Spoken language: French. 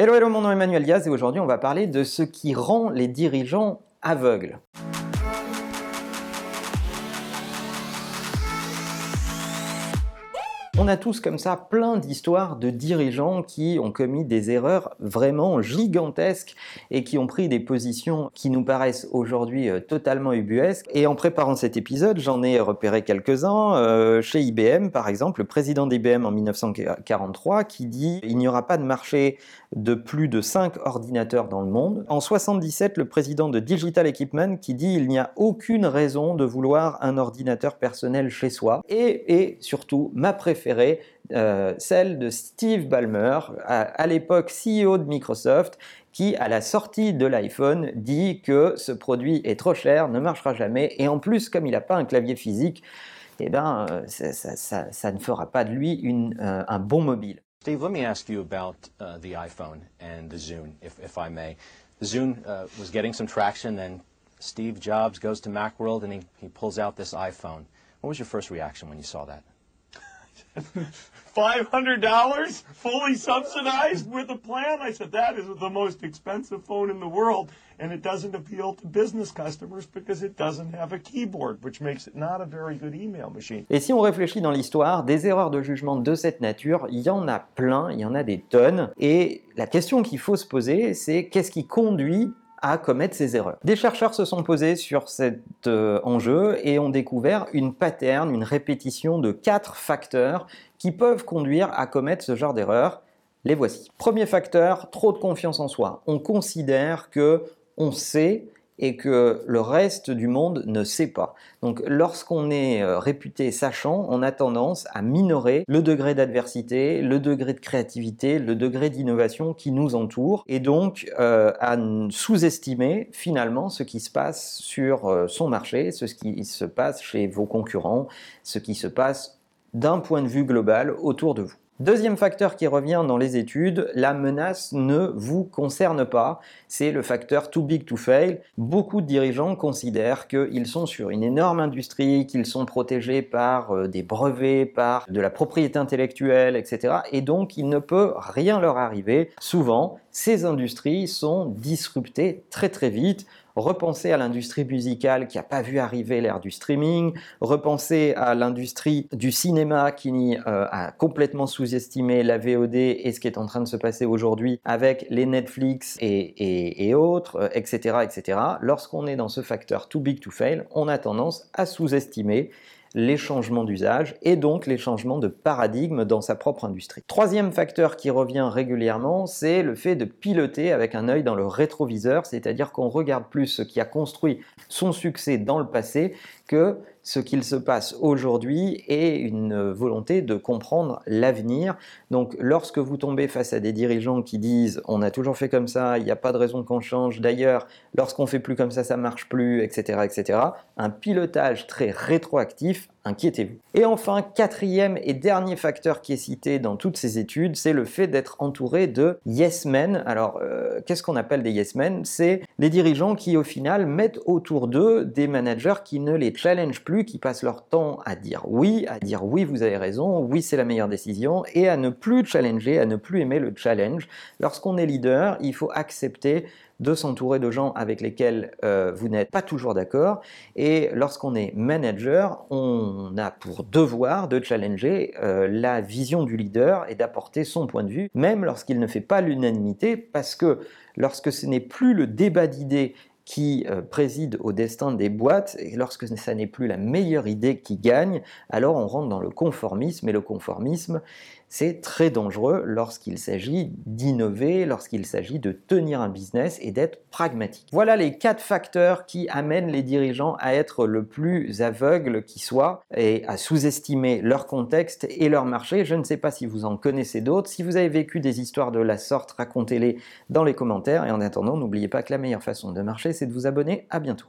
Hello, hello, mon nom est Emmanuel Diaz et aujourd'hui on va parler de ce qui rend les dirigeants aveugles. On a tous comme ça plein d'histoires de dirigeants qui ont commis des erreurs vraiment gigantesques et qui ont pris des positions qui nous paraissent aujourd'hui euh, totalement ubuesques. Et en préparant cet épisode, j'en ai repéré quelques-uns. Euh, chez IBM, par exemple, le président d'IBM en 1943 qui dit il n'y aura pas de marché de plus de 5 ordinateurs dans le monde. En 77, le président de Digital Equipment qui dit il n'y a aucune raison de vouloir un ordinateur personnel chez soi. Et, et surtout, ma euh, celle de Steve Ballmer, à, l'époque CEO de Microsoft, qui, à la sortie de l'iPhone, dit que ce produit est trop cher, ne marchera jamais, et en plus, comme il n'a pas un clavier physique, eh ben, euh, ça, ne fera pas de lui euh, un bon mobile. Steve, let me ask you about uh, the iPhone and the Zune, if, if I may. The Zune uh, was getting some traction, then Steve Jobs goes to Macworld and he, he pulls out this iPhone. What was your first reaction when you saw that? $500 fully subsidized with a plan? I said, that is the most expensive phone in the world. And it doesn't appeal to business customers because it doesn't have a keyboard, which makes it not a very good email machine. Et si on réfléchit dans l'histoire, des erreurs de jugement de cette nature, il y en a plein, il y en a des tonnes. Et la question qu'il faut se poser, c'est qu'est-ce qui conduit à commettre ces erreurs. Des chercheurs se sont posés sur cet euh, enjeu et ont découvert une pattern, une répétition de quatre facteurs qui peuvent conduire à commettre ce genre d'erreurs. Les voici. Premier facteur, trop de confiance en soi. On considère que on sait et que le reste du monde ne sait pas. Donc lorsqu'on est euh, réputé sachant, on a tendance à minorer le degré d'adversité, le degré de créativité, le degré d'innovation qui nous entoure, et donc euh, à sous-estimer finalement ce qui se passe sur euh, son marché, ce qui se passe chez vos concurrents, ce qui se passe d'un point de vue global autour de vous. Deuxième facteur qui revient dans les études, la menace ne vous concerne pas. C'est le facteur too big to fail. Beaucoup de dirigeants considèrent qu'ils sont sur une énorme industrie, qu'ils sont protégés par euh, des brevets, par de la propriété intellectuelle, etc. Et donc il ne peut rien leur arriver. Souvent, ces industries sont disruptées très très vite repenser à l'industrie musicale qui n'a pas vu arriver l'ère du streaming, repenser à l'industrie du cinéma qui euh, a complètement sous-estimé la VOD et ce qui est en train de se passer aujourd'hui avec les Netflix et, autres, etc. Euh, etc. Lorsqu'on est dans ce facteur too big to fail, on a tendance à sous-estimer les changements d'usage et donc les changements de paradigme dans sa propre industrie. Troisième facteur qui revient régulièrement, c'est le fait de piloter avec un œil dans le rétroviseur, c'est-à-dire qu'on regarde plus ce qui a construit son succès dans le passé que ce qu'il se passe aujourd'hui et une volonté de comprendre l'avenir. Donc lorsque vous tombez face à des dirigeants qui disent on a toujours fait comme ça, il n'y a pas de raison qu'on change, d'ailleurs lorsqu'on fait plus comme ça, ça marche plus, etc., etc., un pilotage très rétroactif inquiétez-vous. Et enfin, quatrième et dernier facteur qui est cité dans toutes ces études, c'est le fait d'être entouré de yes men. Alors, euh, qu'est-ce qu'on appelle des yes men? C'est les dirigeants qui, au final, mettent autour d'eux des managers qui ne les challenge plus, qui passent leur temps à dire oui, à dire oui, vous avez raison, oui, c'est la meilleure décision, et à ne plus challenger, à ne plus aimer le challenge. Lorsqu'on est leader, il faut accepter de s'entourer de gens avec lesquels euh, vous n'êtes pas toujours d'accord. Et lorsqu'on est manager, on a pour devoir de challenger euh, la vision du leader et d'apporter son point de vue, même lorsqu'il ne fait pas l'unanimité, parce que lorsque ce n'est plus le débat d'idées qui euh, préside au destin des boîtes, et lorsque ça n'est plus la meilleure idée qui gagne, alors on rentre dans le conformisme, et le conformisme, c'est très dangereux lorsqu'il s'agit d'innover, lorsqu'il s'agit de tenir un business et d'être pragmatique. Voilà les quatre facteurs qui amènent les dirigeants à être le plus aveugle qui soit et à sous-estimer leur contexte et leur marché. Je ne sais pas si vous en connaissez d'autres. Si vous avez vécu des histoires de la sorte, racontez-les dans les commentaires. Et en attendant, n'oubliez pas que la meilleure façon de marcher, c'est de vous abonner. À bientôt.